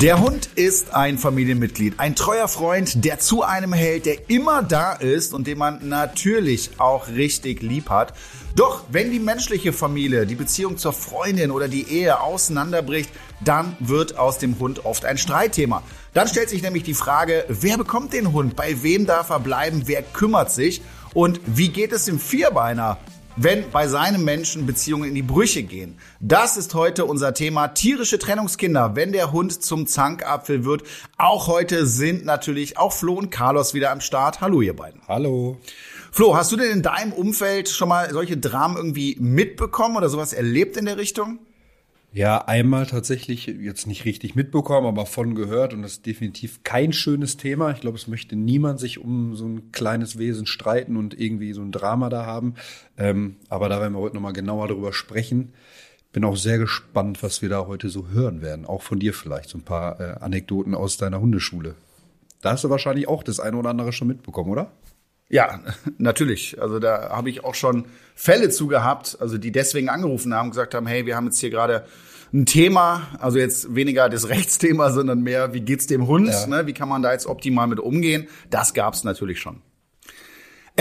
Der Hund ist ein Familienmitglied, ein treuer Freund, der zu einem hält, der immer da ist und den man natürlich auch richtig lieb hat. Doch wenn die menschliche Familie, die Beziehung zur Freundin oder die Ehe auseinanderbricht, dann wird aus dem Hund oft ein Streitthema. Dann stellt sich nämlich die Frage, wer bekommt den Hund, bei wem darf er bleiben, wer kümmert sich und wie geht es dem Vierbeiner? Wenn bei seinem Menschen Beziehungen in die Brüche gehen. Das ist heute unser Thema tierische Trennungskinder, wenn der Hund zum Zankapfel wird. Auch heute sind natürlich auch Flo und Carlos wieder am Start. Hallo ihr beiden. Hallo. Flo, hast du denn in deinem Umfeld schon mal solche Dramen irgendwie mitbekommen oder sowas erlebt in der Richtung? Ja, einmal tatsächlich jetzt nicht richtig mitbekommen, aber von gehört und das ist definitiv kein schönes Thema. Ich glaube, es möchte niemand sich um so ein kleines Wesen streiten und irgendwie so ein Drama da haben. Ähm, aber da werden wir heute nochmal genauer drüber sprechen. Bin auch sehr gespannt, was wir da heute so hören werden. Auch von dir vielleicht so ein paar äh, Anekdoten aus deiner Hundeschule. Da hast du wahrscheinlich auch das eine oder andere schon mitbekommen, oder? Ja, natürlich. Also da habe ich auch schon Fälle zu gehabt, also die deswegen angerufen haben, gesagt haben, hey, wir haben jetzt hier gerade ein Thema, also jetzt weniger das Rechtsthema, sondern mehr, wie geht's dem Hund, ja. ne? wie kann man da jetzt optimal mit umgehen? Das gab's natürlich schon.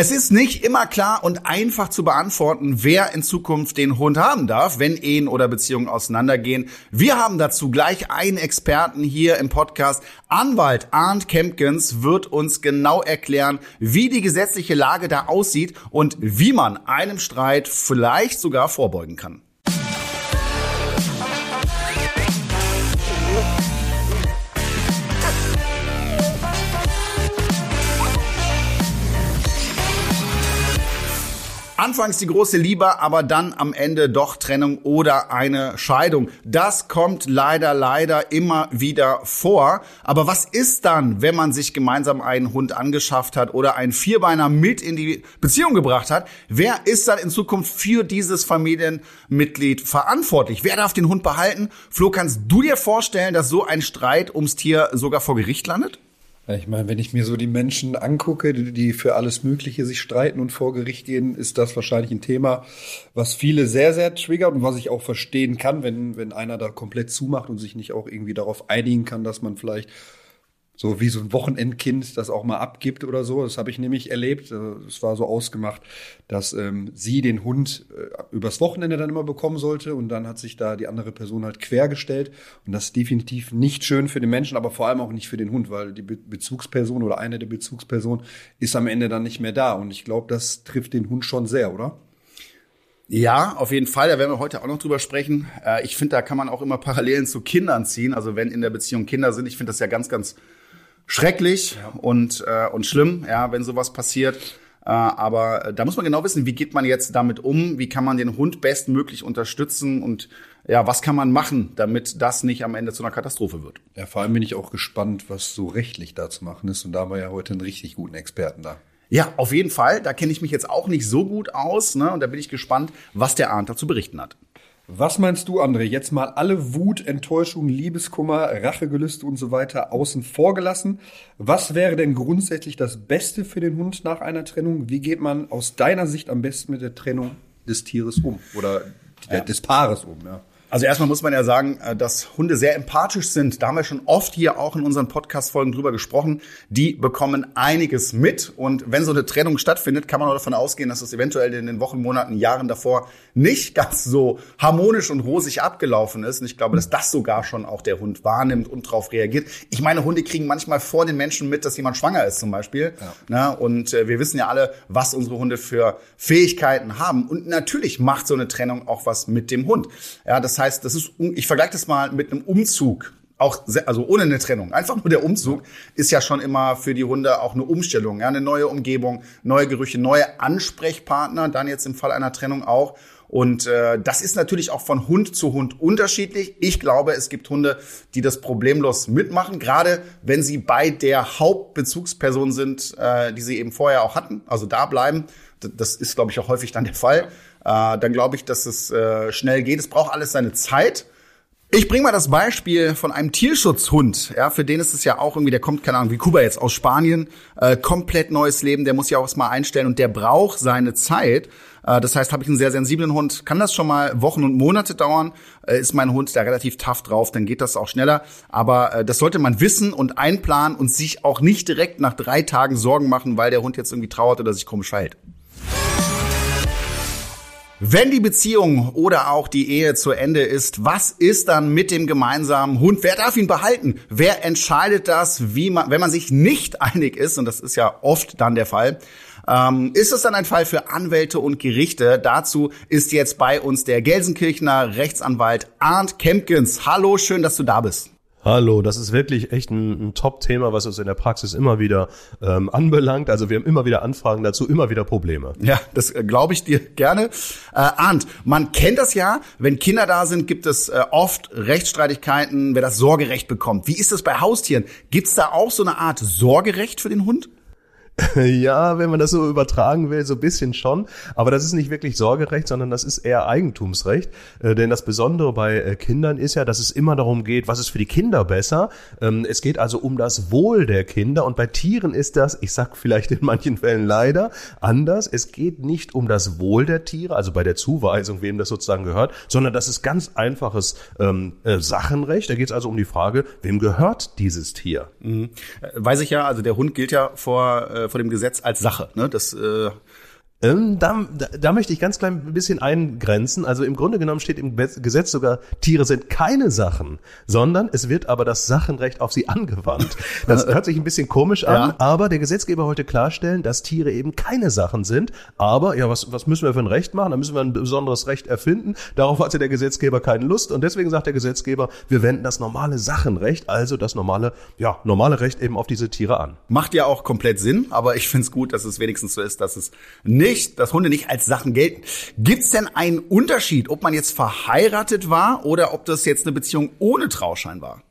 Es ist nicht immer klar und einfach zu beantworten, wer in Zukunft den Hund haben darf, wenn Ehen oder Beziehungen auseinandergehen. Wir haben dazu gleich einen Experten hier im Podcast. Anwalt Arndt Kempkens wird uns genau erklären, wie die gesetzliche Lage da aussieht und wie man einem Streit vielleicht sogar vorbeugen kann. Anfangs die große Liebe, aber dann am Ende doch Trennung oder eine Scheidung. Das kommt leider, leider immer wieder vor. Aber was ist dann, wenn man sich gemeinsam einen Hund angeschafft hat oder einen Vierbeiner mit in die Beziehung gebracht hat? Wer ist dann in Zukunft für dieses Familienmitglied verantwortlich? Wer darf den Hund behalten? Flo, kannst du dir vorstellen, dass so ein Streit ums Tier sogar vor Gericht landet? Ich meine, wenn ich mir so die Menschen angucke, die für alles Mögliche sich streiten und vor Gericht gehen, ist das wahrscheinlich ein Thema, was viele sehr, sehr triggert und was ich auch verstehen kann, wenn, wenn einer da komplett zumacht und sich nicht auch irgendwie darauf einigen kann, dass man vielleicht so wie so ein Wochenendkind das auch mal abgibt oder so. Das habe ich nämlich erlebt. Äh, es war so ausgemacht, dass ähm, sie den Hund äh, übers Wochenende dann immer bekommen sollte und dann hat sich da die andere Person halt quergestellt und das ist definitiv nicht schön für den Menschen, aber vor allem auch nicht für den Hund, weil die Be Bezugsperson oder eine der Bezugspersonen ist am Ende dann nicht mehr da und ich glaube, das trifft den Hund schon sehr, oder? Ja, auf jeden Fall. Da werden wir heute auch noch drüber sprechen. Äh, ich finde, da kann man auch immer Parallelen zu Kindern ziehen. Also wenn in der Beziehung Kinder sind, ich finde das ja ganz, ganz schrecklich und, äh, und schlimm, ja, wenn sowas passiert. Äh, aber äh, da muss man genau wissen, wie geht man jetzt damit um, wie kann man den Hund bestmöglich unterstützen und ja, was kann man machen, damit das nicht am Ende zu einer Katastrophe wird. Ja, vor allem bin ich auch gespannt, was so rechtlich da zu machen ist. Und da haben wir ja heute einen richtig guten Experten da. Ja, auf jeden Fall. Da kenne ich mich jetzt auch nicht so gut aus. Ne? Und da bin ich gespannt, was der Arndt dazu berichten hat. Was meinst du, André? Jetzt mal alle Wut, Enttäuschung, Liebeskummer, Rachegelüste und so weiter außen vor gelassen. Was wäre denn grundsätzlich das Beste für den Hund nach einer Trennung? Wie geht man aus deiner Sicht am besten mit der Trennung des Tieres um oder ja. des Paares um? Ja. Also erstmal muss man ja sagen, äh, dass Hunde sehr empathisch sind. Da haben wir schon oft hier auch in unseren Podcast-Folgen drüber gesprochen. Die bekommen einiges mit. Und wenn so eine Trennung stattfindet, kann man auch davon ausgehen, dass es eventuell in den Wochen, Monaten, Jahren davor nicht ganz so harmonisch und rosig abgelaufen ist. Und ich glaube, dass das sogar schon auch der Hund wahrnimmt und darauf reagiert. Ich meine, Hunde kriegen manchmal vor den Menschen mit, dass jemand schwanger ist zum Beispiel. Ja. Na, und äh, wir wissen ja alle, was unsere Hunde für Fähigkeiten haben. Und natürlich macht so eine Trennung auch was mit dem Hund. Ja, das heißt, das ist, ich vergleiche das mal mit einem Umzug. Auch, also ohne eine Trennung. Einfach nur der Umzug ist ja schon immer für die Hunde auch eine Umstellung. Ja, eine neue Umgebung, neue Gerüche, neue Ansprechpartner, dann jetzt im Fall einer Trennung auch. Und äh, das ist natürlich auch von Hund zu Hund unterschiedlich. Ich glaube, es gibt Hunde, die das problemlos mitmachen, gerade wenn sie bei der Hauptbezugsperson sind, äh, die sie eben vorher auch hatten, also da bleiben. Das ist, glaube ich, auch häufig dann der Fall äh, dann glaube ich, dass es äh, schnell geht. Es braucht alles seine Zeit. Ich bringe mal das Beispiel von einem Tierschutzhund. Ja, für den ist es ja auch irgendwie, der kommt, keine Ahnung, wie Kuba jetzt aus Spanien, äh, komplett neues Leben, der muss ja auch erstmal einstellen und der braucht seine Zeit. Äh, das heißt, habe ich einen sehr sensiblen Hund, kann das schon mal Wochen und Monate dauern. Äh, ist mein Hund da relativ tough drauf, dann geht das auch schneller. Aber äh, das sollte man wissen und einplanen und sich auch nicht direkt nach drei Tagen Sorgen machen, weil der Hund jetzt irgendwie trauert oder sich komisch verhält. Wenn die Beziehung oder auch die Ehe zu Ende ist, was ist dann mit dem gemeinsamen Hund? Wer darf ihn behalten? Wer entscheidet das, wie man, wenn man sich nicht einig ist? Und das ist ja oft dann der Fall. Ähm, ist es dann ein Fall für Anwälte und Gerichte? Dazu ist jetzt bei uns der Gelsenkirchener Rechtsanwalt Arndt Kempkins. Hallo, schön, dass du da bist. Hallo, das ist wirklich echt ein, ein Top-Thema, was uns in der Praxis immer wieder ähm, anbelangt. Also wir haben immer wieder Anfragen dazu, immer wieder Probleme. Ja, das äh, glaube ich dir gerne. Äh, Arndt, man kennt das ja, wenn Kinder da sind, gibt es äh, oft Rechtsstreitigkeiten, wer das Sorgerecht bekommt. Wie ist das bei Haustieren? Gibt es da auch so eine Art Sorgerecht für den Hund? Ja, wenn man das so übertragen will, so ein bisschen schon. Aber das ist nicht wirklich Sorgerecht, sondern das ist eher Eigentumsrecht. Äh, denn das Besondere bei äh, Kindern ist ja, dass es immer darum geht, was ist für die Kinder besser. Ähm, es geht also um das Wohl der Kinder. Und bei Tieren ist das, ich sag vielleicht in manchen Fällen leider, anders. Es geht nicht um das Wohl der Tiere, also bei der Zuweisung, wem das sozusagen gehört, sondern das ist ganz einfaches ähm, äh, Sachenrecht. Da geht es also um die Frage, wem gehört dieses Tier? Mhm. Weiß ich ja, also der Hund gilt ja vor vor dem Gesetz als Sache. Ne? Das äh, ähm, da, da, möchte ich ganz klein ein bisschen eingrenzen. Also im Grunde genommen steht im Gesetz sogar, Tiere sind keine Sachen, sondern es wird aber das Sachenrecht auf sie angewandt. Das hört sich ein bisschen komisch an, ja. aber der Gesetzgeber wollte klarstellen, dass Tiere eben keine Sachen sind. Aber ja, was, was müssen wir für ein Recht machen? Da müssen wir ein besonderes Recht erfinden. Darauf hatte der Gesetzgeber keine Lust und deswegen sagt der Gesetzgeber, wir wenden das normale Sachenrecht, also das normale, ja, normale Recht eben auf diese Tiere an. Macht ja auch komplett Sinn, aber ich finde es gut, dass es wenigstens so ist, dass es nicht nicht, dass Hunde nicht als Sachen gelten. Gibt es denn einen Unterschied, ob man jetzt verheiratet war oder ob das jetzt eine Beziehung ohne Trauschein war?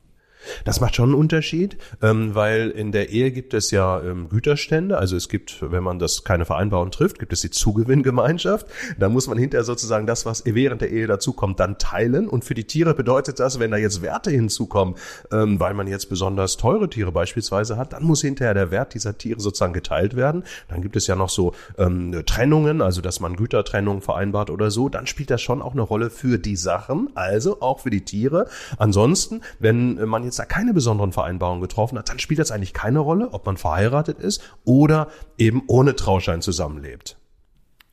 Das macht schon einen Unterschied, ähm, weil in der Ehe gibt es ja ähm, Güterstände. Also es gibt, wenn man das keine Vereinbarung trifft, gibt es die Zugewinngemeinschaft. Da muss man hinterher sozusagen das, was während der Ehe dazukommt, dann teilen. Und für die Tiere bedeutet das, wenn da jetzt Werte hinzukommen, ähm, weil man jetzt besonders teure Tiere beispielsweise hat, dann muss hinterher der Wert dieser Tiere sozusagen geteilt werden. Dann gibt es ja noch so ähm, Trennungen, also dass man Gütertrennungen vereinbart oder so. Dann spielt das schon auch eine Rolle für die Sachen, also auch für die Tiere. Ansonsten, wenn man jetzt da keine besonderen Vereinbarungen getroffen hat, dann spielt das eigentlich keine Rolle, ob man verheiratet ist oder eben ohne Trauschein zusammenlebt.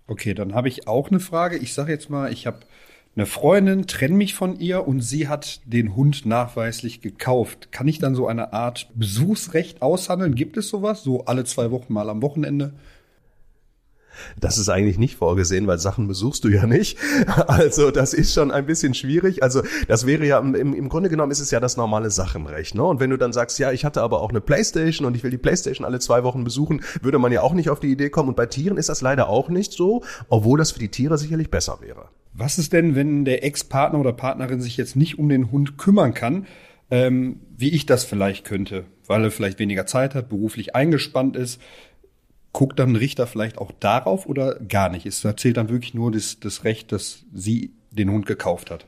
Okay, dann habe ich auch eine Frage. Ich sage jetzt mal, ich habe eine Freundin, trenne mich von ihr und sie hat den Hund nachweislich gekauft. Kann ich dann so eine Art Besuchsrecht aushandeln? Gibt es sowas? So alle zwei Wochen mal am Wochenende? Das ist eigentlich nicht vorgesehen, weil Sachen besuchst du ja nicht. Also das ist schon ein bisschen schwierig. Also das wäre ja im, im Grunde genommen ist es ja das normale Sachenrecht. Ne? Und wenn du dann sagst, ja, ich hatte aber auch eine Playstation und ich will die Playstation alle zwei Wochen besuchen, würde man ja auch nicht auf die Idee kommen. Und bei Tieren ist das leider auch nicht so, obwohl das für die Tiere sicherlich besser wäre. Was ist denn, wenn der Ex-Partner oder Partnerin sich jetzt nicht um den Hund kümmern kann, ähm, wie ich das vielleicht könnte, weil er vielleicht weniger Zeit hat, beruflich eingespannt ist? Guckt dann ein Richter vielleicht auch darauf oder gar nicht? Es zählt dann wirklich nur das, das Recht, dass sie den Hund gekauft hat.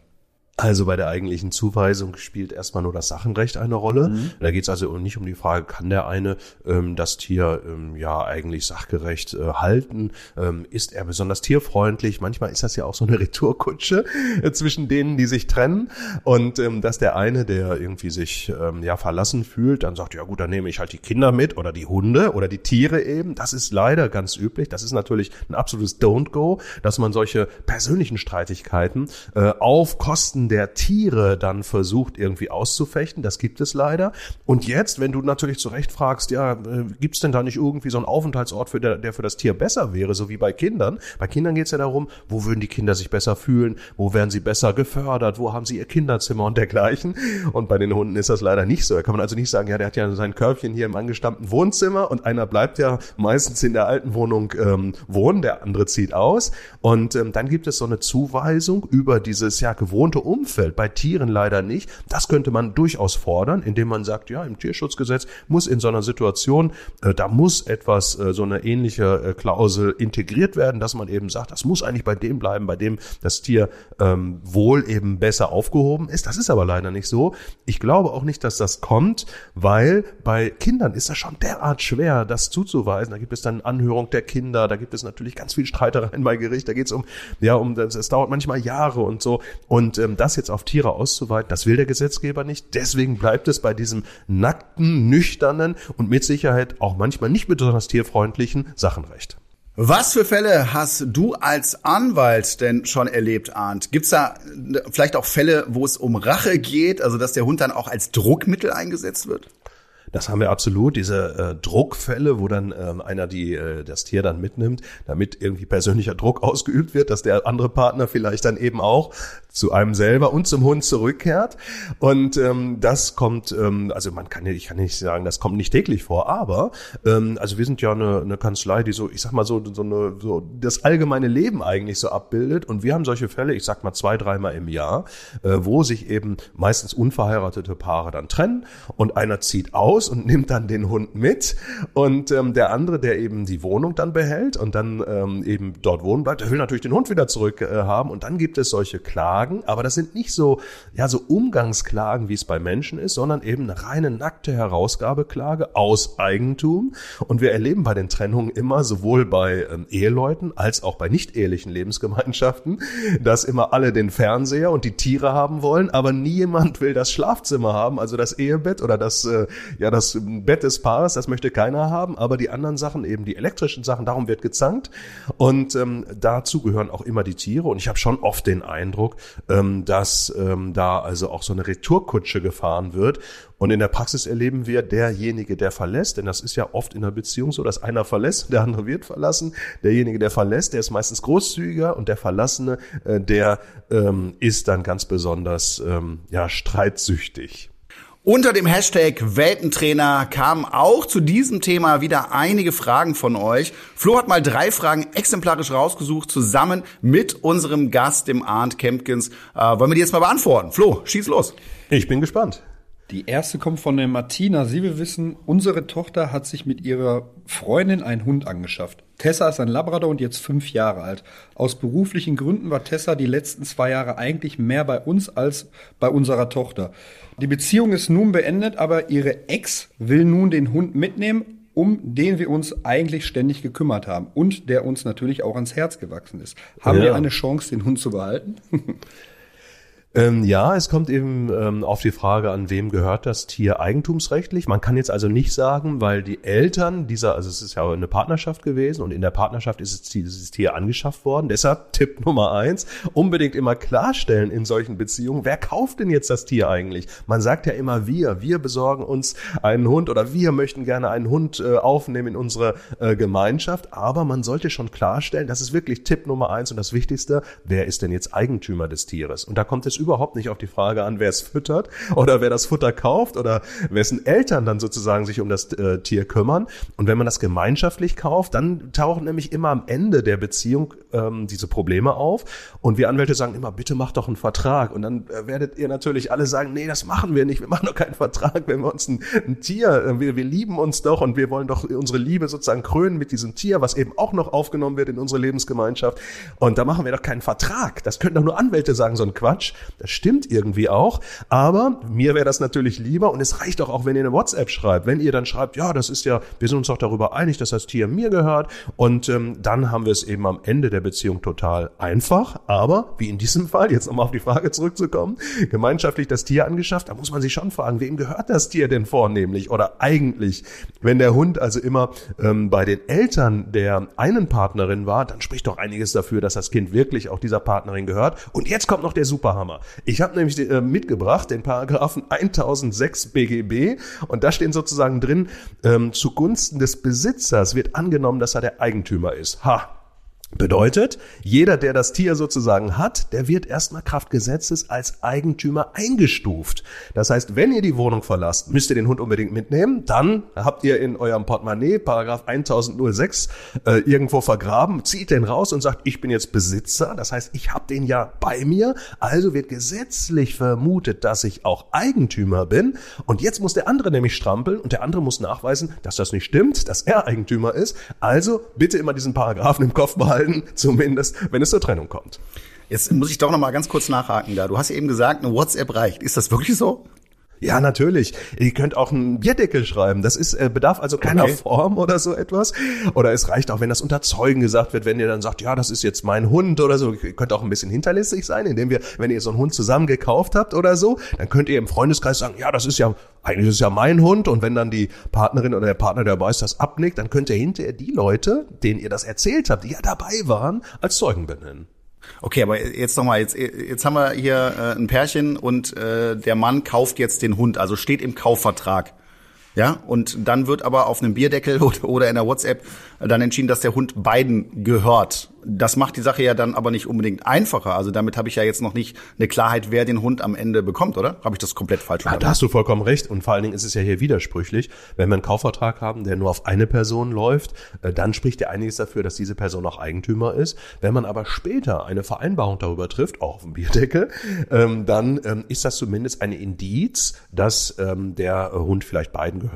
Also bei der eigentlichen Zuweisung spielt erstmal nur das Sachenrecht eine Rolle. Mhm. Da geht es also nicht um die Frage, kann der eine ähm, das Tier ähm, ja eigentlich sachgerecht äh, halten? Ähm, ist er besonders tierfreundlich? Manchmal ist das ja auch so eine Retourkutsche äh, zwischen denen, die sich trennen. Und ähm, dass der eine, der irgendwie sich ähm, ja verlassen fühlt, dann sagt, ja gut, dann nehme ich halt die Kinder mit oder die Hunde oder die Tiere eben. Das ist leider ganz üblich. Das ist natürlich ein absolutes Don't-Go, dass man solche persönlichen Streitigkeiten äh, auf Kosten der Tiere dann versucht irgendwie auszufechten. Das gibt es leider. Und jetzt, wenn du natürlich zu Recht fragst, ja, äh, gibt es denn da nicht irgendwie so einen Aufenthaltsort, für der, der für das Tier besser wäre, so wie bei Kindern? Bei Kindern geht es ja darum, wo würden die Kinder sich besser fühlen, wo werden sie besser gefördert, wo haben sie ihr Kinderzimmer und dergleichen. Und bei den Hunden ist das leider nicht so. Da kann man also nicht sagen, ja, der hat ja sein Körbchen hier im angestammten Wohnzimmer und einer bleibt ja meistens in der alten Wohnung ähm, wohnen, der andere zieht aus. Und ähm, dann gibt es so eine Zuweisung über dieses ja gewohnte Umfeld Umfeld, bei Tieren leider nicht. Das könnte man durchaus fordern, indem man sagt, ja, im Tierschutzgesetz muss in so einer Situation, äh, da muss etwas, äh, so eine ähnliche äh, Klausel integriert werden, dass man eben sagt, das muss eigentlich bei dem bleiben, bei dem das Tier ähm, wohl eben besser aufgehoben ist. Das ist aber leider nicht so. Ich glaube auch nicht, dass das kommt, weil bei Kindern ist das schon derart schwer, das zuzuweisen. Da gibt es dann Anhörung der Kinder, da gibt es natürlich ganz viel Streitereien bei Gericht, da geht es um, ja, um es dauert manchmal Jahre und so. Und ähm, das jetzt auf Tiere auszuweiten, das will der Gesetzgeber nicht. Deswegen bleibt es bei diesem nackten, nüchternen und mit Sicherheit auch manchmal nicht besonders tierfreundlichen Sachenrecht. Was für Fälle hast du als Anwalt denn schon erlebt, Arndt? Gibt's da vielleicht auch Fälle, wo es um Rache geht, also dass der Hund dann auch als Druckmittel eingesetzt wird? Das haben wir absolut, diese äh, Druckfälle, wo dann ähm, einer die, äh, das Tier dann mitnimmt, damit irgendwie persönlicher Druck ausgeübt wird, dass der andere Partner vielleicht dann eben auch zu einem selber und zum Hund zurückkehrt. Und ähm, das kommt, ähm, also man kann ich kann nicht sagen, das kommt nicht täglich vor, aber ähm, also wir sind ja eine, eine Kanzlei, die so, ich sag mal so, so eine, so das allgemeine Leben eigentlich so abbildet. Und wir haben solche Fälle, ich sag mal zwei, dreimal im Jahr, äh, wo sich eben meistens unverheiratete Paare dann trennen und einer zieht aus und nimmt dann den Hund mit. Und ähm, der andere, der eben die Wohnung dann behält und dann ähm, eben dort wohnen bleibt, der will natürlich den Hund wieder zurück äh, haben. Und dann gibt es solche Klagen. Aber das sind nicht so, ja, so Umgangsklagen, wie es bei Menschen ist, sondern eben eine reine nackte Herausgabeklage aus Eigentum. Und wir erleben bei den Trennungen immer sowohl bei ähm, Eheleuten als auch bei nicht ehelichen Lebensgemeinschaften, dass immer alle den Fernseher und die Tiere haben wollen, aber nie jemand will das Schlafzimmer haben, also das Ehebett oder das, äh, ja, das Bett des Paares, das möchte keiner haben, aber die anderen Sachen, eben die elektrischen Sachen, darum wird gezankt. Und ähm, dazu gehören auch immer die Tiere. Und ich habe schon oft den Eindruck, ähm, dass ähm, da also auch so eine Retourkutsche gefahren wird. Und in der Praxis erleben wir, derjenige, der verlässt, denn das ist ja oft in einer Beziehung so, dass einer verlässt, der andere wird verlassen. Derjenige, der verlässt, der ist meistens großzügiger und der Verlassene, äh, der ähm, ist dann ganz besonders ähm, ja streitsüchtig. Unter dem Hashtag Weltentrainer kamen auch zu diesem Thema wieder einige Fragen von euch. Flo hat mal drei Fragen exemplarisch rausgesucht, zusammen mit unserem Gast, dem Arndt Kempkins. Äh, wollen wir die jetzt mal beantworten? Flo, schieß los. Ich bin gespannt. Die erste kommt von der Martina. Sie will wissen, unsere Tochter hat sich mit ihrer Freundin einen Hund angeschafft. Tessa ist ein Labrador und jetzt fünf Jahre alt. Aus beruflichen Gründen war Tessa die letzten zwei Jahre eigentlich mehr bei uns als bei unserer Tochter. Die Beziehung ist nun beendet, aber ihre Ex will nun den Hund mitnehmen, um den wir uns eigentlich ständig gekümmert haben und der uns natürlich auch ans Herz gewachsen ist. Haben ja. wir eine Chance, den Hund zu behalten? Ähm, ja, es kommt eben ähm, auf die Frage an, wem gehört das Tier eigentumsrechtlich. Man kann jetzt also nicht sagen, weil die Eltern dieser, also es ist ja eine Partnerschaft gewesen und in der Partnerschaft ist es, dieses Tier angeschafft worden. Deshalb Tipp Nummer eins, unbedingt immer klarstellen in solchen Beziehungen, wer kauft denn jetzt das Tier eigentlich? Man sagt ja immer wir, wir besorgen uns einen Hund oder wir möchten gerne einen Hund äh, aufnehmen in unsere äh, Gemeinschaft, aber man sollte schon klarstellen, das ist wirklich Tipp Nummer eins und das Wichtigste, wer ist denn jetzt Eigentümer des Tieres? Und da kommt es überhaupt nicht auf die Frage an, wer es füttert oder wer das Futter kauft oder wessen Eltern dann sozusagen sich um das äh, Tier kümmern. Und wenn man das gemeinschaftlich kauft, dann tauchen nämlich immer am Ende der Beziehung ähm, diese Probleme auf. Und wir Anwälte sagen immer, bitte macht doch einen Vertrag. Und dann äh, werdet ihr natürlich alle sagen, nee, das machen wir nicht. Wir machen doch keinen Vertrag, wenn wir uns ein, ein Tier, äh, wir, wir lieben uns doch und wir wollen doch unsere Liebe sozusagen krönen mit diesem Tier, was eben auch noch aufgenommen wird in unsere Lebensgemeinschaft. Und da machen wir doch keinen Vertrag. Das könnten doch nur Anwälte sagen, so ein Quatsch. Das stimmt irgendwie auch. Aber mir wäre das natürlich lieber und es reicht doch auch, wenn ihr eine WhatsApp schreibt. Wenn ihr dann schreibt, ja, das ist ja, wir sind uns doch darüber einig, dass das Tier mir gehört. Und ähm, dann haben wir es eben am Ende der Beziehung total einfach. Aber wie in diesem Fall, jetzt nochmal auf die Frage zurückzukommen, gemeinschaftlich das Tier angeschafft, da muss man sich schon fragen, wem gehört das Tier denn vornehmlich oder eigentlich? Wenn der Hund also immer ähm, bei den Eltern der einen Partnerin war, dann spricht doch einiges dafür, dass das Kind wirklich auch dieser Partnerin gehört. Und jetzt kommt noch der Superhammer. Ich habe nämlich äh, mitgebracht den Paragraphen 1006 BGB und da stehen sozusagen drin, ähm, zugunsten des Besitzers wird angenommen, dass er der Eigentümer ist. Ha, Bedeutet, jeder, der das Tier sozusagen hat, der wird erstmal Kraft Gesetzes als Eigentümer eingestuft. Das heißt, wenn ihr die Wohnung verlasst, müsst ihr den Hund unbedingt mitnehmen. Dann habt ihr in eurem Portemonnaie Paragraph 1006 äh, irgendwo vergraben, zieht den raus und sagt, ich bin jetzt Besitzer. Das heißt, ich habe den ja bei mir. Also wird gesetzlich vermutet, dass ich auch Eigentümer bin. Und jetzt muss der andere nämlich strampeln und der andere muss nachweisen, dass das nicht stimmt, dass er Eigentümer ist. Also bitte immer diesen Paragraphen im Kopf behalten halten, zumindest wenn es zur Trennung kommt. Jetzt muss ich doch noch mal ganz kurz nachhaken da. Du hast eben gesagt, eine WhatsApp reicht. Ist das wirklich so? Ja, natürlich. Ihr könnt auch einen Bierdeckel schreiben. Das ist äh, bedarf also keiner okay. Form oder so etwas. Oder es reicht auch, wenn das unter Zeugen gesagt wird, wenn ihr dann sagt, ja, das ist jetzt mein Hund oder so. Ihr könnt auch ein bisschen hinterlistig sein, indem wir, wenn ihr so einen Hund zusammen gekauft habt oder so, dann könnt ihr im Freundeskreis sagen, ja, das ist ja eigentlich ist es ja mein Hund. Und wenn dann die Partnerin oder der Partner, der dabei ist, das abnickt, dann könnt ihr hinterher die Leute, denen ihr das erzählt habt, die ja dabei waren, als Zeugen benennen. Okay, aber jetzt noch mal, jetzt, jetzt haben wir hier äh, ein Pärchen und äh, der Mann kauft jetzt den Hund, also steht im Kaufvertrag. Ja, und dann wird aber auf einem Bierdeckel oder, in der WhatsApp dann entschieden, dass der Hund beiden gehört das macht die Sache ja dann aber nicht unbedingt einfacher. Also damit habe ich ja jetzt noch nicht eine Klarheit, wer den Hund am Ende bekommt, oder? Habe ich das komplett falsch verstanden? Ja, da hast du vollkommen recht. Und vor allen Dingen ist es ja hier widersprüchlich. Wenn wir einen Kaufvertrag haben, der nur auf eine Person läuft, äh, dann spricht ja einiges dafür, dass diese Person auch Eigentümer ist. Wenn man aber später eine Vereinbarung darüber trifft, auch auf dem Bierdeckel, ähm, dann ähm, ist das zumindest eine Indiz, dass ähm, der Hund vielleicht beiden gehört.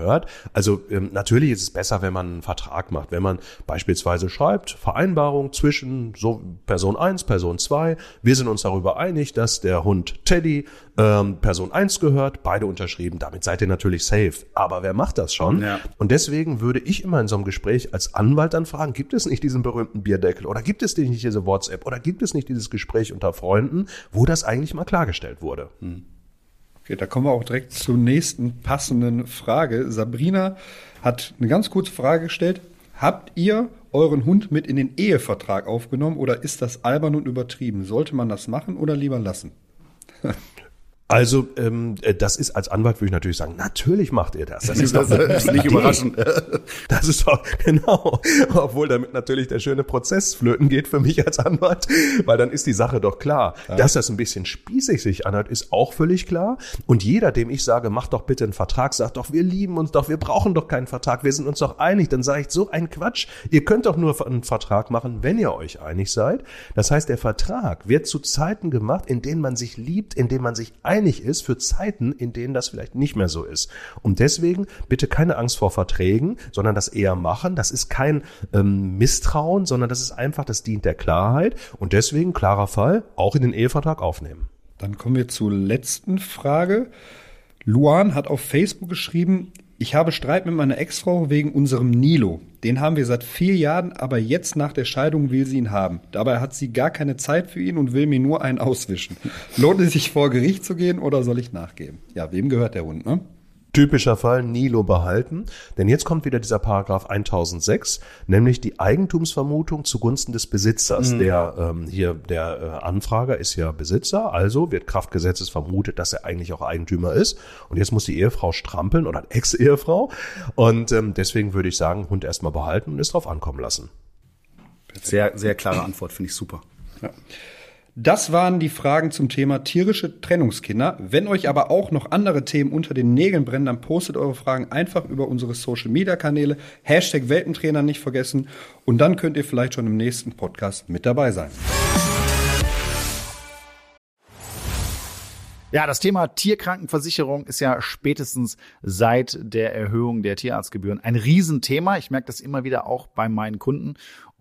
Also natürlich ist es besser, wenn man einen Vertrag macht. Wenn man beispielsweise schreibt, Vereinbarung zwischen zwischen so Person 1, Person 2. Wir sind uns darüber einig, dass der Hund Teddy ähm, Person 1 gehört, beide unterschrieben. Damit seid ihr natürlich safe. Aber wer macht das schon? Ja. Und deswegen würde ich immer in so einem Gespräch als Anwalt dann fragen, gibt es nicht diesen berühmten Bierdeckel oder gibt es nicht diese WhatsApp oder gibt es nicht dieses Gespräch unter Freunden, wo das eigentlich mal klargestellt wurde? Hm. Okay, da kommen wir auch direkt zur nächsten passenden Frage. Sabrina hat eine ganz kurze Frage gestellt. Habt ihr euren Hund mit in den Ehevertrag aufgenommen oder ist das albern und übertrieben? Sollte man das machen oder lieber lassen? Also ähm, äh, das ist als Anwalt würde ich natürlich sagen, natürlich macht ihr das. Das ist, doch, das ist nicht überraschend. Das ist doch genau, obwohl damit natürlich der schöne Prozess flöten geht für mich als Anwalt, weil dann ist die Sache doch klar. Ja. Dass das ein bisschen spießig sich anhört, ist auch völlig klar. Und jeder, dem ich sage, mach doch bitte einen Vertrag, sagt doch, wir lieben uns doch, wir brauchen doch keinen Vertrag, wir sind uns doch einig. Dann sage ich so ein Quatsch. Ihr könnt doch nur einen Vertrag machen, wenn ihr euch einig seid. Das heißt, der Vertrag wird zu Zeiten gemacht, in denen man sich liebt, in denen man sich einig einig ist für Zeiten, in denen das vielleicht nicht mehr so ist. Und deswegen bitte keine Angst vor Verträgen, sondern das eher machen. Das ist kein ähm, Misstrauen, sondern das ist einfach, das dient der Klarheit. Und deswegen, klarer Fall, auch in den Ehevertrag aufnehmen. Dann kommen wir zur letzten Frage. Luan hat auf Facebook geschrieben, ich habe Streit mit meiner Ex-Frau wegen unserem Nilo. Den haben wir seit vier Jahren, aber jetzt nach der Scheidung will sie ihn haben. Dabei hat sie gar keine Zeit für ihn und will mir nur einen auswischen. Lohnt es sich vor Gericht zu gehen oder soll ich nachgeben? Ja, wem gehört der Hund, ne? Typischer Fall Nilo behalten, denn jetzt kommt wieder dieser Paragraph 1006, nämlich die Eigentumsvermutung zugunsten des Besitzers. Mhm. Der ähm, hier der äh, Anfrager ist ja Besitzer, also wird Kraftgesetzes vermutet, dass er eigentlich auch Eigentümer ist. Und jetzt muss die Ehefrau strampeln oder Ex-Ehefrau. Und ähm, deswegen würde ich sagen, Hund erstmal behalten und es drauf ankommen lassen. Sehr, sehr klare Antwort, finde ich super. Ja. Das waren die Fragen zum Thema tierische Trennungskinder. Wenn euch aber auch noch andere Themen unter den Nägeln brennen, dann postet eure Fragen einfach über unsere Social Media Kanäle. Hashtag Weltentrainer nicht vergessen. Und dann könnt ihr vielleicht schon im nächsten Podcast mit dabei sein. Ja, das Thema Tierkrankenversicherung ist ja spätestens seit der Erhöhung der Tierarztgebühren ein Riesenthema. Ich merke das immer wieder auch bei meinen Kunden.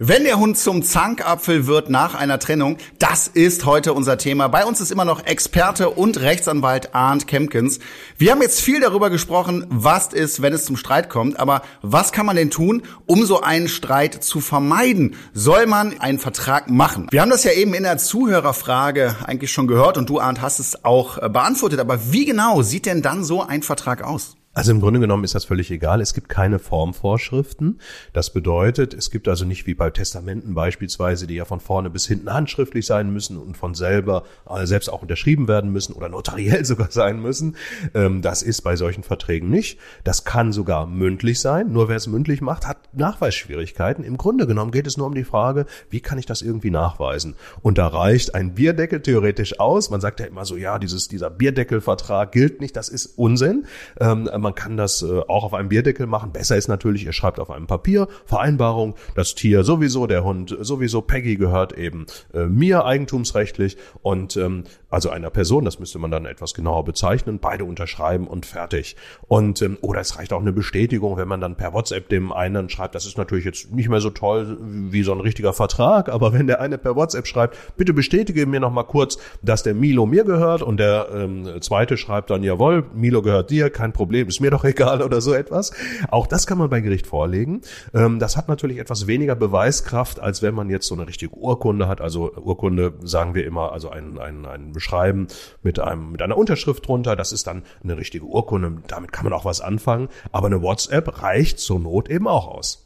Wenn der Hund zum Zankapfel wird nach einer Trennung, das ist heute unser Thema. Bei uns ist immer noch Experte und Rechtsanwalt Arndt Kempkins. Wir haben jetzt viel darüber gesprochen, was ist, wenn es zum Streit kommt, aber was kann man denn tun, um so einen Streit zu vermeiden? Soll man einen Vertrag machen? Wir haben das ja eben in der Zuhörerfrage eigentlich schon gehört und du Arndt hast es auch äh, beantwortet, aber wie genau sieht denn dann so ein Vertrag aus? Also im Grunde genommen ist das völlig egal. Es gibt keine Formvorschriften. Das bedeutet, es gibt also nicht wie bei Testamenten beispielsweise, die ja von vorne bis hinten handschriftlich sein müssen und von selber äh, selbst auch unterschrieben werden müssen oder notariell sogar sein müssen. Ähm, das ist bei solchen Verträgen nicht. Das kann sogar mündlich sein. Nur wer es mündlich macht, hat Nachweisschwierigkeiten. Im Grunde genommen geht es nur um die Frage, wie kann ich das irgendwie nachweisen? Und da reicht ein Bierdeckel theoretisch aus. Man sagt ja immer so, ja, dieses, dieser Bierdeckelvertrag gilt nicht. Das ist Unsinn ähm, man kann das äh, auch auf einem Bierdeckel machen. Besser ist natürlich, ihr schreibt auf einem Papier Vereinbarung, das Tier sowieso, der Hund sowieso, Peggy gehört eben äh, mir eigentumsrechtlich und ähm, also einer Person, das müsste man dann etwas genauer bezeichnen, beide unterschreiben und fertig. Und ähm, oder es reicht auch eine Bestätigung, wenn man dann per WhatsApp dem einen schreibt, das ist natürlich jetzt nicht mehr so toll wie so ein richtiger Vertrag, aber wenn der eine per WhatsApp schreibt, bitte bestätige mir noch mal kurz, dass der Milo mir gehört und der ähm, zweite schreibt dann, jawohl, Milo gehört dir, kein Problem, ist mir doch egal oder so etwas. Auch das kann man bei Gericht vorlegen. Ähm, das hat natürlich etwas weniger Beweiskraft, als wenn man jetzt so eine richtige Urkunde hat. Also Urkunde sagen wir immer, also ein, ein, ein Beschreiben mit einem, mit einer Unterschrift drunter. Das ist dann eine richtige Urkunde. Damit kann man auch was anfangen. Aber eine WhatsApp reicht zur Not eben auch aus.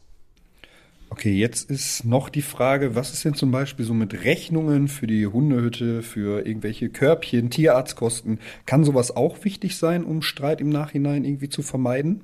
Okay, jetzt ist noch die Frage, was ist denn zum Beispiel so mit Rechnungen für die Hundehütte, für irgendwelche Körbchen, Tierarztkosten? Kann sowas auch wichtig sein, um Streit im Nachhinein irgendwie zu vermeiden?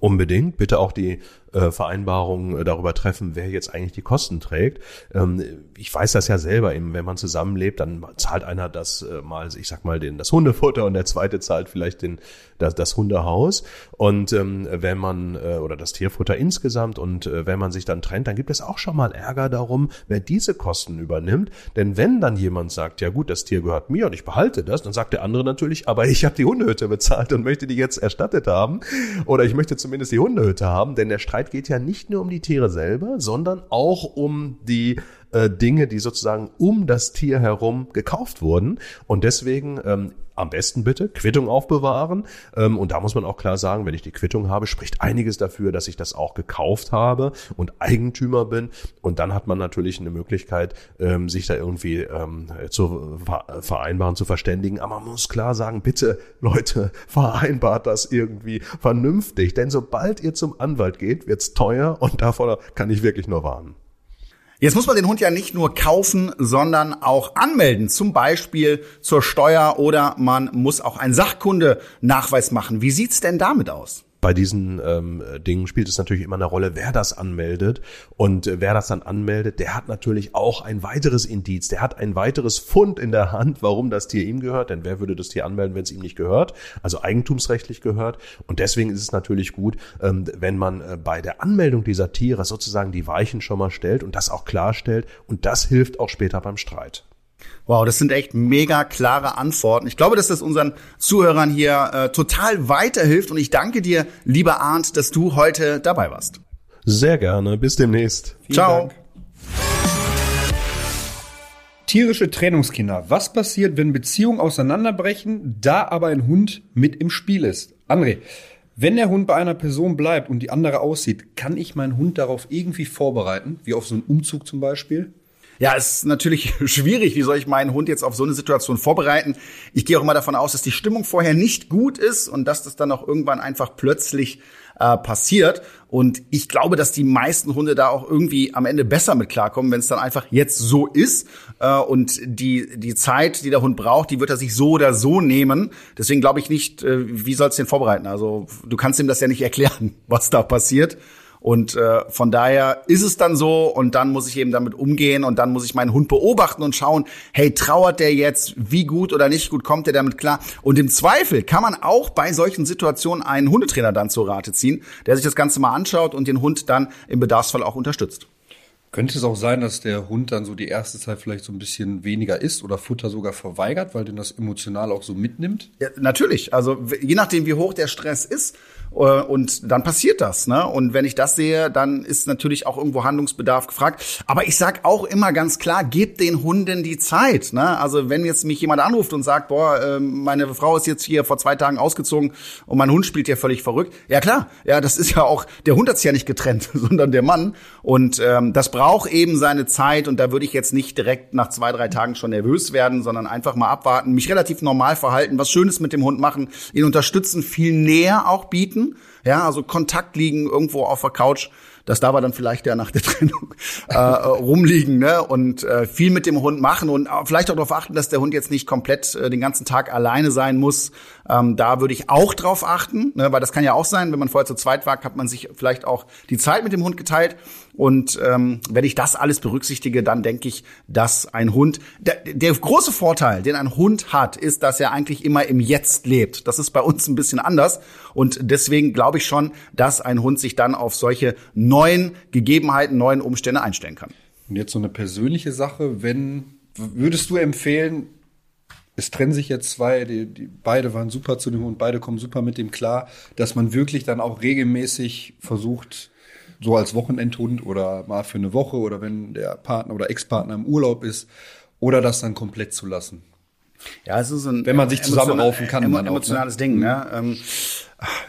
Unbedingt. Bitte auch die äh, Vereinbarungen äh, darüber treffen, wer jetzt eigentlich die Kosten trägt. Ähm, ich weiß das ja selber eben, wenn man zusammenlebt, dann zahlt einer das äh, mal, ich sag mal, den, das Hundefutter und der zweite zahlt vielleicht den, das, das Hundehaus. Und ähm, wenn man, äh, oder das Tierfutter insgesamt und äh, wenn man sich dann trennt, dann gibt es auch schon mal Ärger darum, wer diese Kosten übernimmt. Denn wenn dann jemand sagt, ja gut, das Tier gehört mir und ich behalte das, dann sagt der andere natürlich, aber ich habe die Hundehütte bezahlt und möchte die jetzt erstattet haben. Oder ich möchte zumindest die Hundehütte haben, denn der Streit geht ja nicht nur um die Tiere selber, sondern auch um die äh, Dinge, die sozusagen um das Tier herum gekauft wurden. Und deswegen ähm, am besten bitte Quittung aufbewahren. Ähm, und da muss man auch klar sagen, wenn ich die Quittung habe, spricht einiges dafür, dass ich das auch gekauft habe und Eigentümer bin. Und dann hat man natürlich eine Möglichkeit, ähm, sich da irgendwie ähm, zu vereinbaren, zu verständigen. Aber man muss klar sagen, bitte Leute, vereinbart das irgendwie vernünftig. Denn sobald ihr zum Anwalt geht, wird's teuer und davor kann ich wirklich nur warnen. Jetzt muss man den Hund ja nicht nur kaufen, sondern auch anmelden, zum Beispiel zur Steuer oder man muss auch einen Sachkunde-Nachweis machen. Wie sieht's denn damit aus? Bei diesen ähm, Dingen spielt es natürlich immer eine Rolle, wer das anmeldet. Und äh, wer das dann anmeldet, der hat natürlich auch ein weiteres Indiz, der hat ein weiteres Fund in der Hand, warum das Tier ihm gehört. Denn wer würde das Tier anmelden, wenn es ihm nicht gehört? Also eigentumsrechtlich gehört. Und deswegen ist es natürlich gut, ähm, wenn man äh, bei der Anmeldung dieser Tiere sozusagen die Weichen schon mal stellt und das auch klarstellt. Und das hilft auch später beim Streit. Wow, das sind echt mega klare Antworten. Ich glaube, dass das unseren Zuhörern hier äh, total weiterhilft und ich danke dir, lieber Arndt, dass du heute dabei warst. Sehr gerne. Bis demnächst. Vielen Ciao. Dank. Tierische Trennungskinder. Was passiert, wenn Beziehungen auseinanderbrechen, da aber ein Hund mit im Spiel ist? André, wenn der Hund bei einer Person bleibt und die andere aussieht, kann ich meinen Hund darauf irgendwie vorbereiten, wie auf so einen Umzug zum Beispiel? Ja, es ist natürlich schwierig. Wie soll ich meinen Hund jetzt auf so eine Situation vorbereiten? Ich gehe auch immer davon aus, dass die Stimmung vorher nicht gut ist und dass das dann auch irgendwann einfach plötzlich äh, passiert. Und ich glaube, dass die meisten Hunde da auch irgendwie am Ende besser mit klarkommen, wenn es dann einfach jetzt so ist. Äh, und die, die Zeit, die der Hund braucht, die wird er sich so oder so nehmen. Deswegen glaube ich nicht, äh, wie sollst du den vorbereiten? Also du kannst ihm das ja nicht erklären, was da passiert. Und äh, von daher ist es dann so und dann muss ich eben damit umgehen und dann muss ich meinen Hund beobachten und schauen, hey, trauert der jetzt, wie gut oder nicht gut kommt der damit klar? Und im Zweifel kann man auch bei solchen Situationen einen Hundetrainer dann zur Rate ziehen, der sich das Ganze mal anschaut und den Hund dann im Bedarfsfall auch unterstützt. Könnte es auch sein, dass der Hund dann so die erste Zeit vielleicht so ein bisschen weniger isst oder Futter sogar verweigert, weil den das emotional auch so mitnimmt? Ja, natürlich. Also je nachdem, wie hoch der Stress ist, und dann passiert das. Ne? Und wenn ich das sehe, dann ist natürlich auch irgendwo Handlungsbedarf gefragt. Aber ich sag auch immer ganz klar, gebt den Hunden die Zeit. Ne? Also wenn jetzt mich jemand anruft und sagt, boah, ähm, meine Frau ist jetzt hier vor zwei Tagen ausgezogen und mein Hund spielt hier völlig verrückt. Ja klar, ja, das ist ja auch, der Hund hat's ja nicht getrennt, sondern der Mann. Und ähm, das braucht eben seine Zeit. Und da würde ich jetzt nicht direkt nach zwei, drei Tagen schon nervös werden, sondern einfach mal abwarten, mich relativ normal verhalten, was Schönes mit dem Hund machen, ihn unterstützen, viel näher auch bieten Kontakten, ja, also Kontakt liegen irgendwo auf der Couch, das darf er dann vielleicht ja nach der Trennung äh, rumliegen ne? und äh, viel mit dem Hund machen und vielleicht auch darauf achten, dass der Hund jetzt nicht komplett äh, den ganzen Tag alleine sein muss. Ähm, da würde ich auch drauf achten, ne? weil das kann ja auch sein, wenn man vorher zu zweit war, hat man sich vielleicht auch die Zeit mit dem Hund geteilt. Und ähm, wenn ich das alles berücksichtige, dann denke ich, dass ein Hund, der, der große Vorteil, den ein Hund hat, ist, dass er eigentlich immer im Jetzt lebt. Das ist bei uns ein bisschen anders. Und deswegen glaube ich schon, dass ein Hund sich dann auf solche neuen Gegebenheiten, neuen Umstände einstellen kann. Und jetzt so eine persönliche Sache, wenn würdest du empfehlen, es trennen sich jetzt zwei, die, die beide waren super zu dem Hund, beide kommen super mit dem klar, dass man wirklich dann auch regelmäßig versucht, so als Wochenendhund oder mal für eine Woche oder wenn der Partner oder Ex-Partner im Urlaub ist oder das dann komplett zu lassen. Ja, es ist ein wenn man sich zusammenraufen kann, emo emotionales auch, ne? Ding. Ne? Ähm,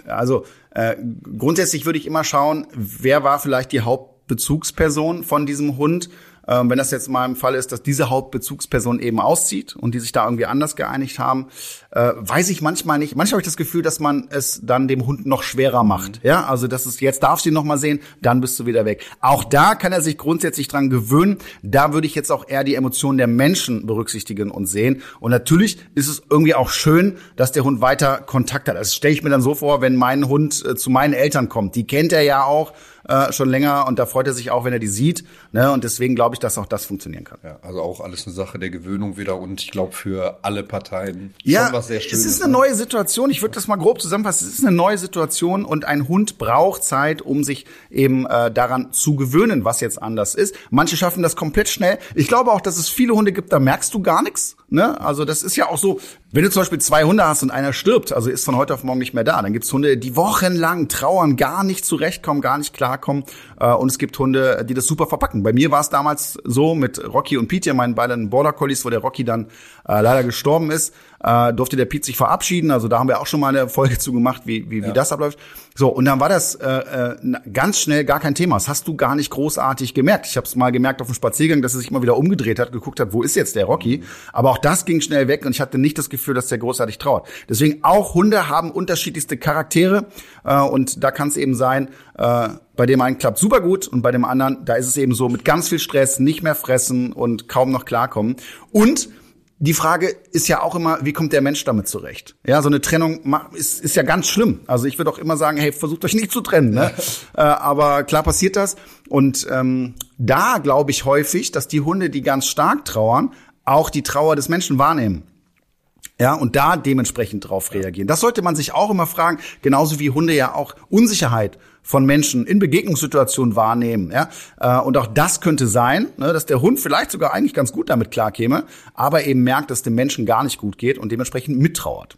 also äh, grundsätzlich würde ich immer schauen, wer war vielleicht die Hauptbezugsperson von diesem Hund ähm, wenn das jetzt mal im Fall ist, dass diese Hauptbezugsperson eben auszieht und die sich da irgendwie anders geeinigt haben, äh, weiß ich manchmal nicht. Manchmal habe ich das Gefühl, dass man es dann dem Hund noch schwerer macht. Ja, also das ist jetzt darfst du ihn noch mal sehen, dann bist du wieder weg. Auch da kann er sich grundsätzlich dran gewöhnen. Da würde ich jetzt auch eher die Emotionen der Menschen berücksichtigen und sehen. Und natürlich ist es irgendwie auch schön, dass der Hund weiter Kontakt hat. Das also stelle ich mir dann so vor, wenn mein Hund äh, zu meinen Eltern kommt. Die kennt er ja auch äh, schon länger und da freut er sich auch, wenn er die sieht. Ne? Und deswegen glaube ich, dass auch das funktionieren kann. Ja, also auch alles eine Sache der Gewöhnung wieder und ich glaube für alle Parteien ja, schon was sehr Schönes. Es ist eine ne? neue Situation. Ich würde das mal grob zusammenfassen. Es ist eine neue Situation und ein Hund braucht Zeit, um sich eben äh, daran zu gewöhnen, was jetzt anders ist. Manche schaffen das komplett schnell. Ich glaube auch, dass es viele Hunde gibt, da merkst du gar nichts. Ne? Also das ist ja auch so, wenn du zum Beispiel zwei Hunde hast und einer stirbt, also ist von heute auf morgen nicht mehr da, dann gibt's Hunde, die wochenlang trauern, gar nicht zurechtkommen, gar nicht klarkommen. Äh, und es gibt Hunde, die das super verpacken. Bei mir war es damals so mit Rocky und Pete, meinen beiden Border Collies, wo der Rocky dann äh, leider gestorben ist äh, durfte der Pete sich verabschieden. Also da haben wir auch schon mal eine Folge zu gemacht, wie, wie, ja. wie das abläuft. So, und dann war das äh, äh, ganz schnell gar kein Thema. Das hast du gar nicht großartig gemerkt. Ich habe es mal gemerkt auf dem Spaziergang, dass er sich immer wieder umgedreht hat, geguckt hat, wo ist jetzt der Rocky. Aber auch das ging schnell weg und ich hatte nicht das Gefühl, dass der großartig trauert. Deswegen auch Hunde haben unterschiedlichste Charaktere äh, und da kann es eben sein, äh, bei dem einen klappt super gut und bei dem anderen, da ist es eben so mit ganz viel Stress, nicht mehr fressen und kaum noch klarkommen. Und die Frage ist ja auch immer, wie kommt der Mensch damit zurecht? Ja, so eine Trennung ist, ist ja ganz schlimm. Also ich würde auch immer sagen, hey, versucht euch nicht zu trennen. Ne? äh, aber klar passiert das. Und ähm, da glaube ich häufig, dass die Hunde, die ganz stark trauern, auch die Trauer des Menschen wahrnehmen. Ja, und da dementsprechend drauf reagieren. Das sollte man sich auch immer fragen, genauso wie Hunde ja auch Unsicherheit von Menschen in Begegnungssituationen wahrnehmen. Ja? Äh, und auch das könnte sein, ne, dass der Hund vielleicht sogar eigentlich ganz gut damit klarkäme, aber eben merkt, dass dem Menschen gar nicht gut geht und dementsprechend mittrauert.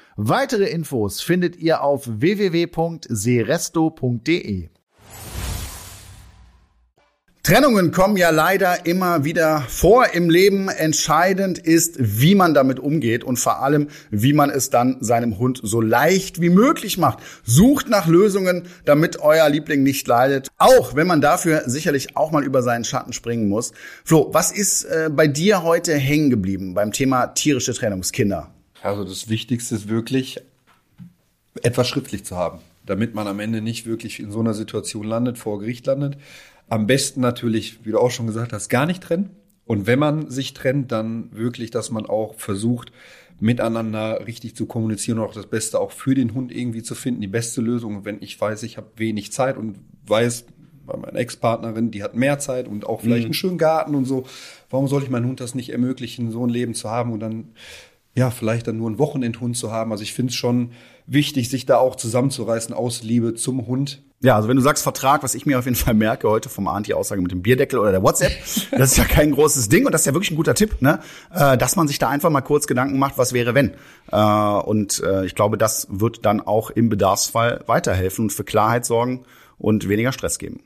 Weitere Infos findet ihr auf www.seresto.de. Trennungen kommen ja leider immer wieder vor im Leben. Entscheidend ist, wie man damit umgeht und vor allem, wie man es dann seinem Hund so leicht wie möglich macht. Sucht nach Lösungen, damit euer Liebling nicht leidet, auch wenn man dafür sicherlich auch mal über seinen Schatten springen muss. Flo, was ist äh, bei dir heute hängen geblieben beim Thema tierische Trennungskinder? Also das Wichtigste ist wirklich, etwas schriftlich zu haben, damit man am Ende nicht wirklich in so einer Situation landet, vor Gericht landet. Am besten natürlich, wie du auch schon gesagt hast, gar nicht trennen. Und wenn man sich trennt, dann wirklich, dass man auch versucht, miteinander richtig zu kommunizieren und auch das Beste auch für den Hund irgendwie zu finden, die beste Lösung. wenn ich weiß, ich habe wenig Zeit und weiß, bei meiner Ex-Partnerin, die hat mehr Zeit und auch vielleicht mhm. einen schönen Garten und so, warum soll ich meinem Hund das nicht ermöglichen, so ein Leben zu haben und dann ja, vielleicht dann nur einen Wochenendhund zu haben. Also ich finde es schon wichtig, sich da auch zusammenzureißen aus Liebe zum Hund. Ja, also wenn du sagst Vertrag, was ich mir auf jeden Fall merke heute vom Arndt, die Aussage mit dem Bierdeckel oder der WhatsApp, das ist ja kein großes Ding und das ist ja wirklich ein guter Tipp, ne? Äh, dass man sich da einfach mal kurz Gedanken macht, was wäre wenn. Äh, und äh, ich glaube, das wird dann auch im Bedarfsfall weiterhelfen und für Klarheit sorgen und weniger Stress geben.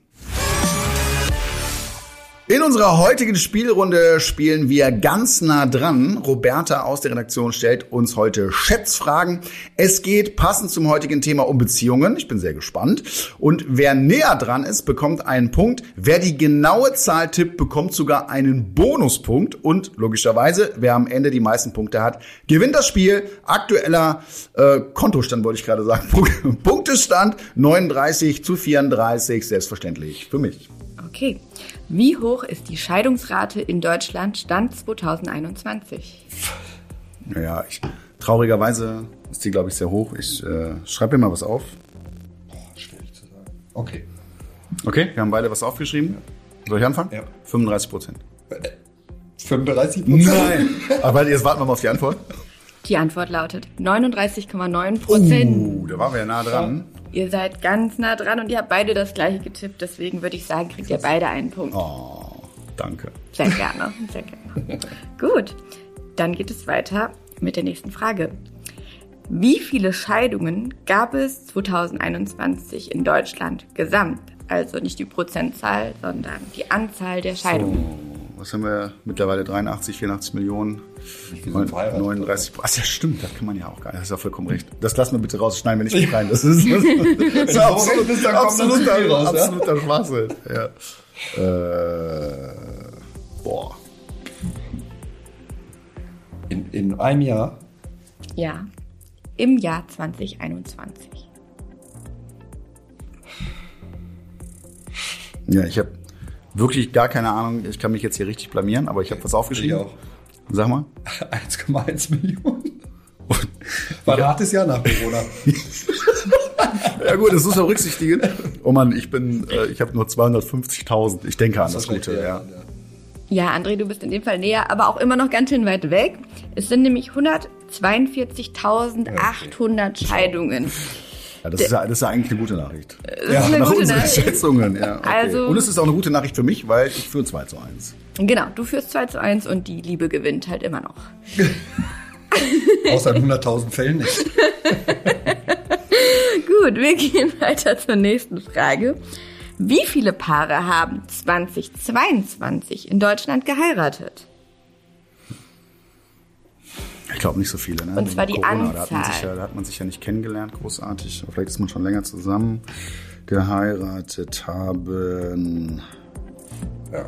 In unserer heutigen Spielrunde spielen wir ganz nah dran. Roberta aus der Redaktion stellt uns heute Schätzfragen. Es geht passend zum heutigen Thema um Beziehungen. Ich bin sehr gespannt. Und wer näher dran ist, bekommt einen Punkt. Wer die genaue Zahl tippt, bekommt sogar einen Bonuspunkt. Und logischerweise, wer am Ende die meisten Punkte hat, gewinnt das Spiel. Aktueller äh, Kontostand wollte ich gerade sagen. Punktestand 39 zu 34. Selbstverständlich für mich. Okay. Wie hoch ist die Scheidungsrate in Deutschland Stand 2021? Naja, ich, traurigerweise ist die, glaube ich, sehr hoch. Ich äh, schreibe mir mal was auf. Boah, schwierig zu sagen. Okay. Okay, wir haben beide was aufgeschrieben. Soll ich anfangen? Ja. 35 Prozent. 35 Prozent? Nein. Aber jetzt warten wir mal auf die Antwort. Die Antwort lautet 39,9 Prozent. Uh, da waren wir ja nah dran. Ihr seid ganz nah dran und ihr habt beide das gleiche getippt. Deswegen würde ich sagen, kriegt ihr beide einen Punkt. Oh, danke. Sehr gerne, sehr gerne. Gut, dann geht es weiter mit der nächsten Frage. Wie viele Scheidungen gab es 2021 in Deutschland gesamt? Also nicht die Prozentzahl, sondern die Anzahl der Scheidungen. Was haben wir mittlerweile 83, 84 Millionen. 39. Ach ja, stimmt, das kann man ja auch gar nicht. Das ist ja vollkommen recht. Das lassen wir bitte raus, schneiden wir nicht mit rein. Das ist, das, das ist absolut, das absoluter, raus, absoluter Schwachsinn. Ja. Äh, boah. In, in einem Jahr? Ja, im Jahr 2021. Ja, ich habe wirklich gar keine Ahnung. Ich kann mich jetzt hier richtig blamieren, aber ich habe was aufgeschrieben. Ich auch. Sag mal. 1,1 Millionen. War ein hartes Jahr nach Corona. ja gut, das muss man berücksichtigen. Oh Mann, ich bin, äh, ich habe nur 250.000. Ich denke an das, das Gute, ja. ja. Ja, André, du bist in dem Fall näher, aber auch immer noch ganz schön weit weg. Es sind nämlich 142.800 Scheidungen. Ja, das, ist ja, das ist eigentlich eine gute Nachricht. Das ja, nach unseren Nachricht. Schätzungen. Ja, okay. also, und es ist auch eine gute Nachricht für mich, weil ich führe 2 zu 1. Genau, du führst 2 zu 1 und die Liebe gewinnt halt immer noch. Außer in 100.000 Fällen nicht. Gut, wir gehen weiter zur nächsten Frage. Wie viele Paare haben 2022 in Deutschland geheiratet? Ich glaube nicht so viele. Ne? Und zwar die Corona, Anzahl. Da hat, man sich ja, da hat man sich ja nicht kennengelernt, großartig. Vielleicht ist man schon länger zusammen geheiratet haben. Ja. Äh,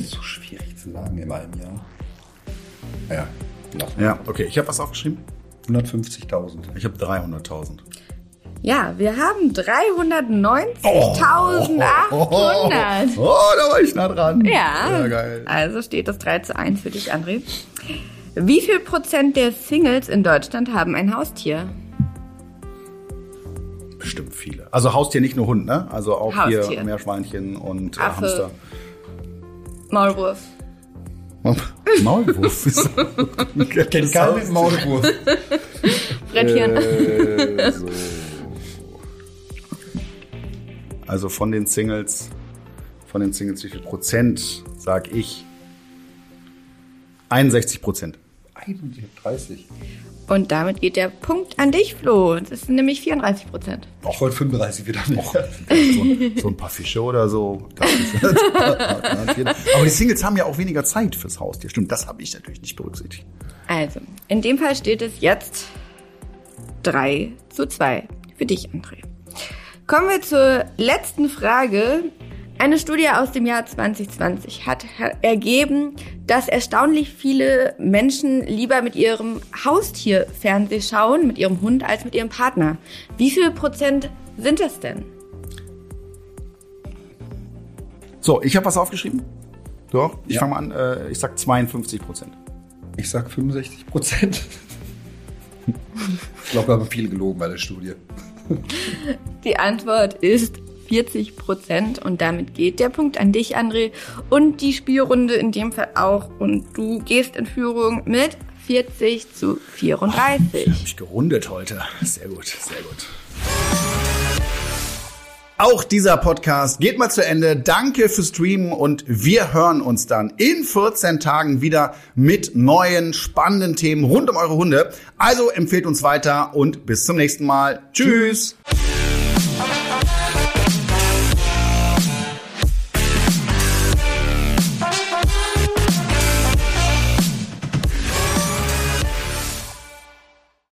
ist so schwierig zu sagen in einem Jahr. Ja. Ja, okay. Ich habe was aufgeschrieben. 150.000. Ich habe 300.000. Ja, wir haben 390.800. Oh, da war ich nah dran. Ja. Ja, geil. Also steht das 3 zu 1 für dich, André. Wie viel Prozent der Singles in Deutschland haben ein Haustier? Bestimmt viele. Also Haustier nicht nur Hund, ne? Also auch Haustier. hier Meerschweinchen und äh, Affe. Hamster. Maulwurf. Maulwurf. ist- Kennt keinen mit Maulwurf. Frettchen. Äh, so. Also von den Singles, von den Singles, wie viel Prozent, sag ich? 61 Prozent. 30. Und damit geht der Punkt an dich, Flo. Das sind nämlich 34 Prozent. Ich wollte 35 wieder mehr. So, ein- so ein paar Fische oder so. Aber die Singles haben ja auch weniger Zeit fürs Haustier. Stimmt, das habe ich natürlich nicht berücksichtigt. Also, in dem Fall steht es jetzt 3 zu 2 für dich, André. Kommen wir zur letzten Frage. Eine Studie aus dem Jahr 2020 hat ergeben, dass erstaunlich viele Menschen lieber mit ihrem Haustier Fernseh schauen, mit ihrem Hund, als mit ihrem Partner. Wie viel Prozent sind das denn? So, ich habe was aufgeschrieben. Doch, ich Ja. fange mal an. Äh, ich sag 52 Prozent. Ich sag 65 Prozent. Ich glaube, wir haben viel gelogen bei der Studie. Die Antwort ist 40 Prozent und damit geht der Punkt an dich, André. Und die Spielrunde in dem Fall auch. Und du gehst in Führung mit 40 zu 34. Hab ich gerundet heute. Sehr gut, sehr gut. Auch dieser Podcast geht mal zu Ende. Danke fürs Streamen und wir hören uns dann in 14 Tagen wieder mit neuen spannenden Themen rund um eure Hunde. Also empfehlt uns weiter und bis zum nächsten Mal. Tschüss.